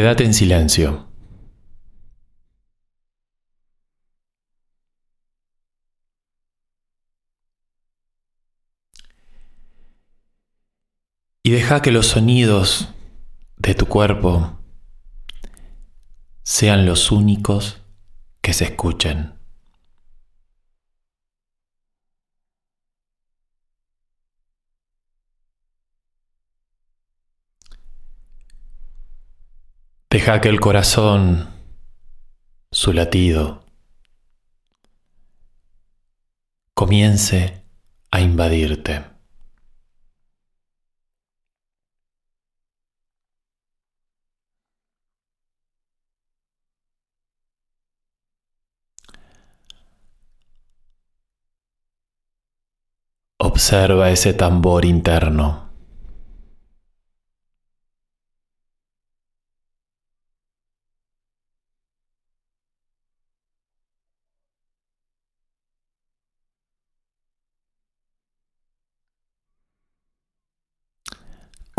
Quédate en silencio. Y deja que los sonidos de tu cuerpo sean los únicos que se escuchen. Deja que el corazón, su latido, comience a invadirte. Observa ese tambor interno.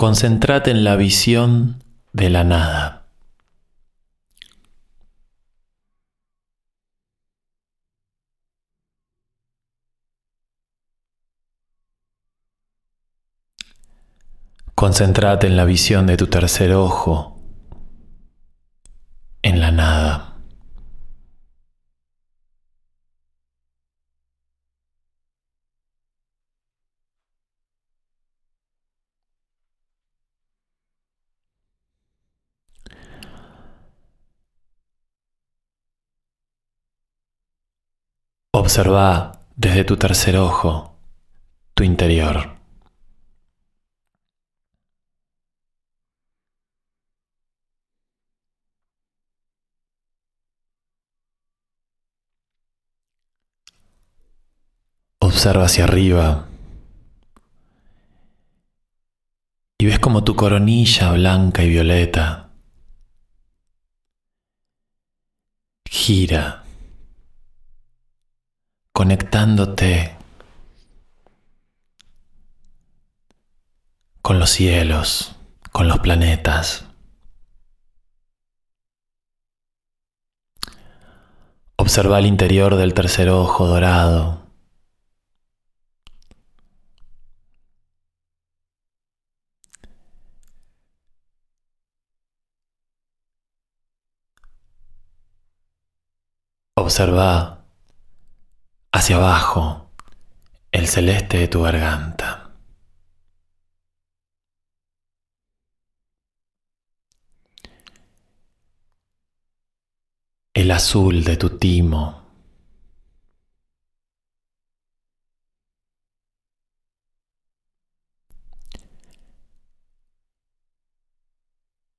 Concéntrate en la visión de la nada. Concéntrate en la visión de tu tercer ojo, en la nada. Observa desde tu tercer ojo tu interior. Observa hacia arriba y ves como tu coronilla blanca y violeta gira conectándote con los cielos, con los planetas. Observa el interior del tercer ojo dorado. Observa hacia abajo el celeste de tu garganta. El azul de tu timo.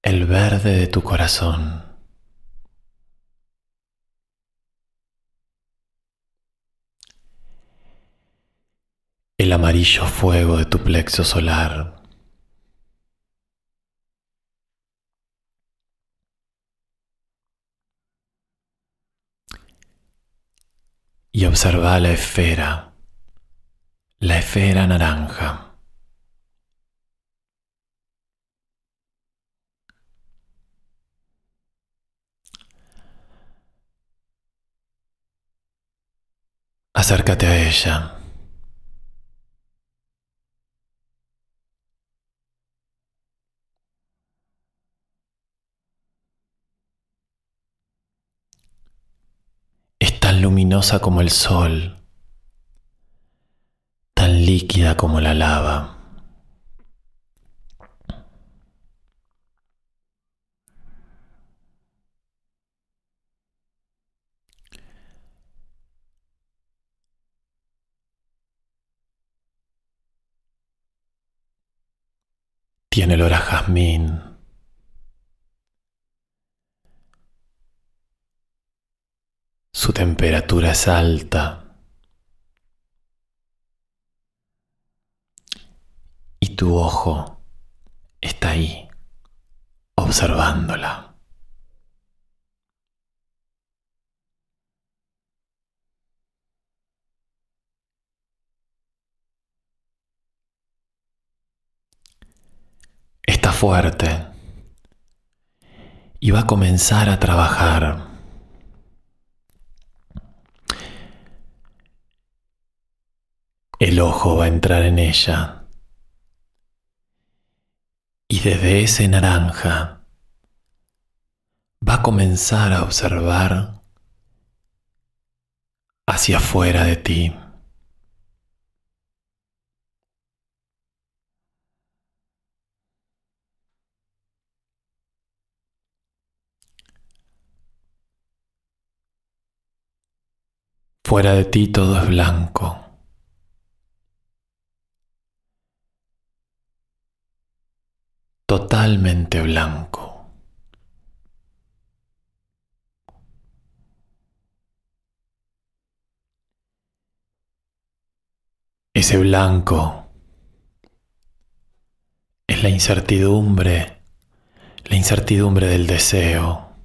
El verde de tu corazón. El amarillo fuego de tu plexo solar. Y observa la esfera, la esfera naranja. Acércate a ella. Como el sol, tan líquida como la lava. Tiene olor a jazmín. Su temperatura es alta. Y tu ojo está ahí, observándola. Está fuerte y va a comenzar a trabajar. El ojo va a entrar en ella. Y desde ese naranja va a comenzar a observar hacia afuera de ti. Fuera de ti todo es blanco. Totalmente blanco. Ese blanco es la incertidumbre, la incertidumbre del deseo.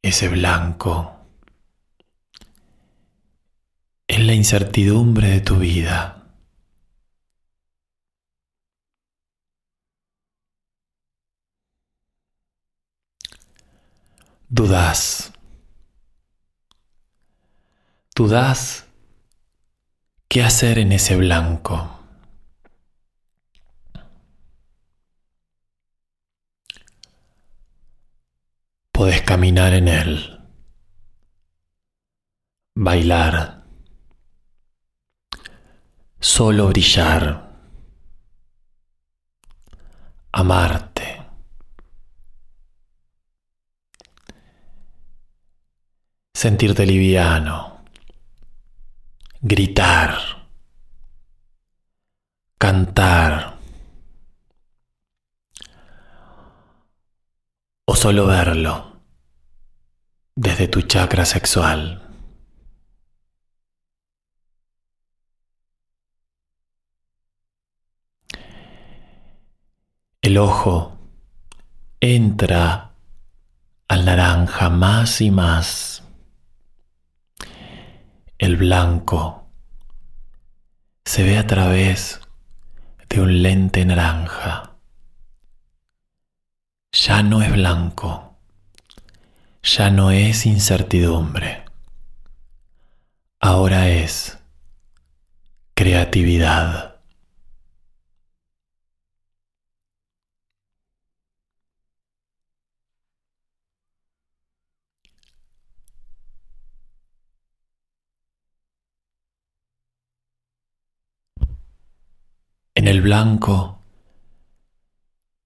ese blanco en la incertidumbre de tu vida. Dudas. Dudas qué hacer en ese blanco. Podés caminar en él, bailar, solo brillar, amarte. Sentirte liviano, gritar, cantar. o solo verlo desde tu chakra sexual. El ojo entra al naranja más y más. El blanco se ve a través de un lente naranja. Ya no es blanco ya no es incertidumbre, ahora es creatividad. En el blanco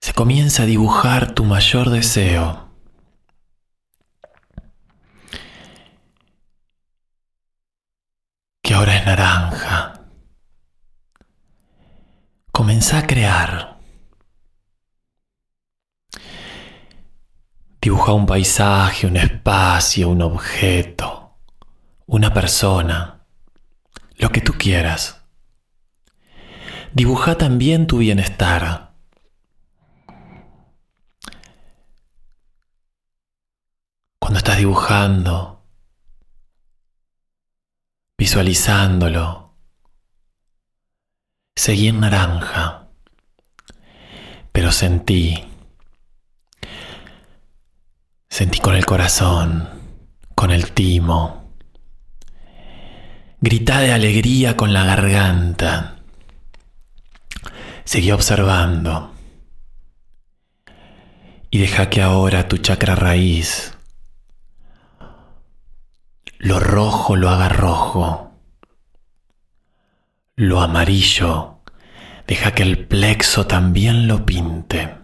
se comienza a dibujar tu mayor deseo que ahora es naranja. Comenzá a crear. Dibuja un paisaje, un espacio, un objeto, una persona, lo que tú quieras. Dibuja también tu bienestar. Cuando estás dibujando, visualizándolo. Seguí en naranja, pero sentí, sentí con el corazón, con el timo. Grita de alegría con la garganta. Seguí observando. Y deja que ahora tu chakra raíz lo rojo lo haga rojo. Lo amarillo deja que el plexo también lo pinte.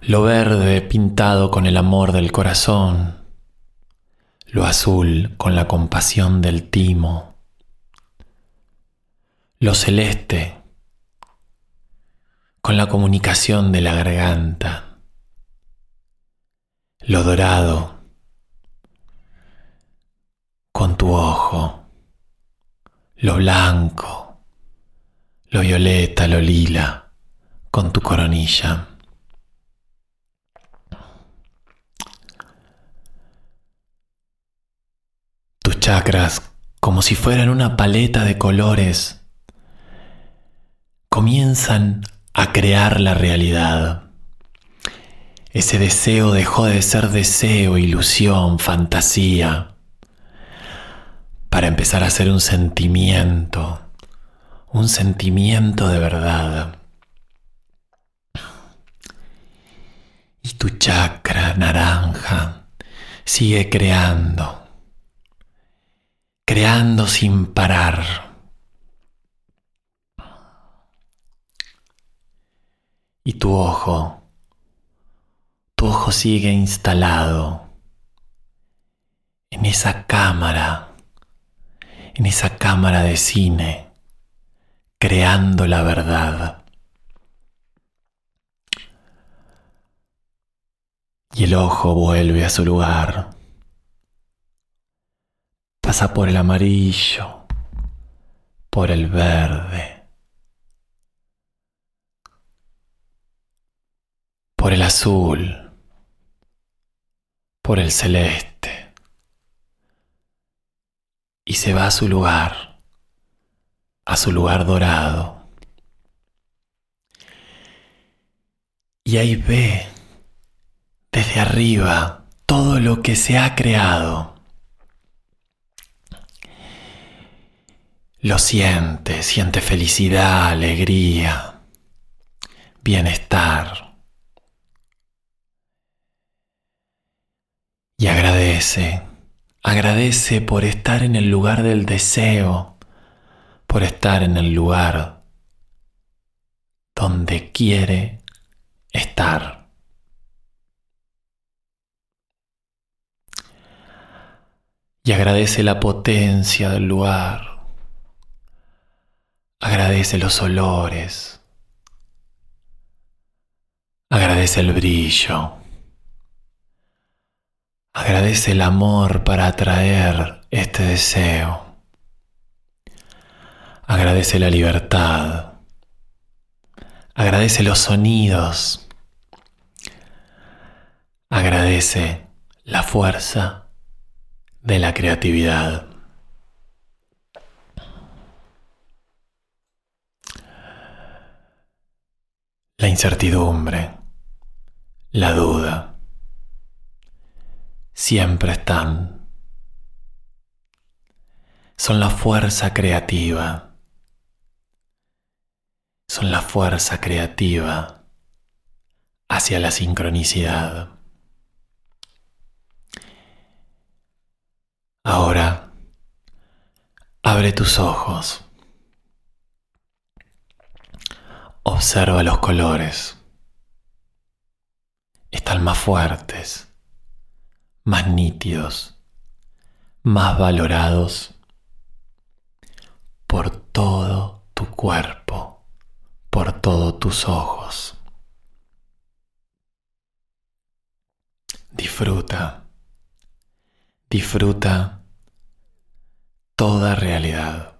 Lo verde pintado con el amor del corazón. Lo azul con la compasión del timo. Lo celeste con la comunicación de la garganta lo dorado con tu ojo, lo blanco, lo violeta, lo lila con tu coronilla. Tus chakras como si fueran una paleta de colores, comienzan a crear la realidad. Ese deseo dejó de ser deseo, ilusión, fantasía, para empezar a ser un sentimiento, un sentimiento de verdad. Y tu chakra naranja sigue creando, creando sin parar. Y tu ojo, tu ojo sigue instalado en esa cámara, en esa cámara de cine, creando la verdad. y el ojo vuelve a su lugar. Pasa por el amarillo, por el verde, por el azul, por el celeste y se va a su lugar, a su lugar dorado. Y ahí ve desde arriba todo lo que se ha creado. Lo siente, siente felicidad, alegría, bienestar. Y agradece, agradece por estar en el lugar del deseo, por estar en el lugar donde quiere estar. y agradece la potencia del lugar. Agradece los olores. Agradece el brillo. Agradece el amor para atraer este deseo. Agradece la libertad. Agradece los sonidos. Agradece la fuerza de la creatividad. La incertidumbre, la duda, siempre están. Son la fuerza creativa. Son la fuerza creativa hacia la sincronicidad. Ahora, abre tus ojos. Observa los colores. Están más fuertes, más nítidos, más valorados por todo tu cuerpo, por todos tus ojos. Disfruta, disfruta toda realidad.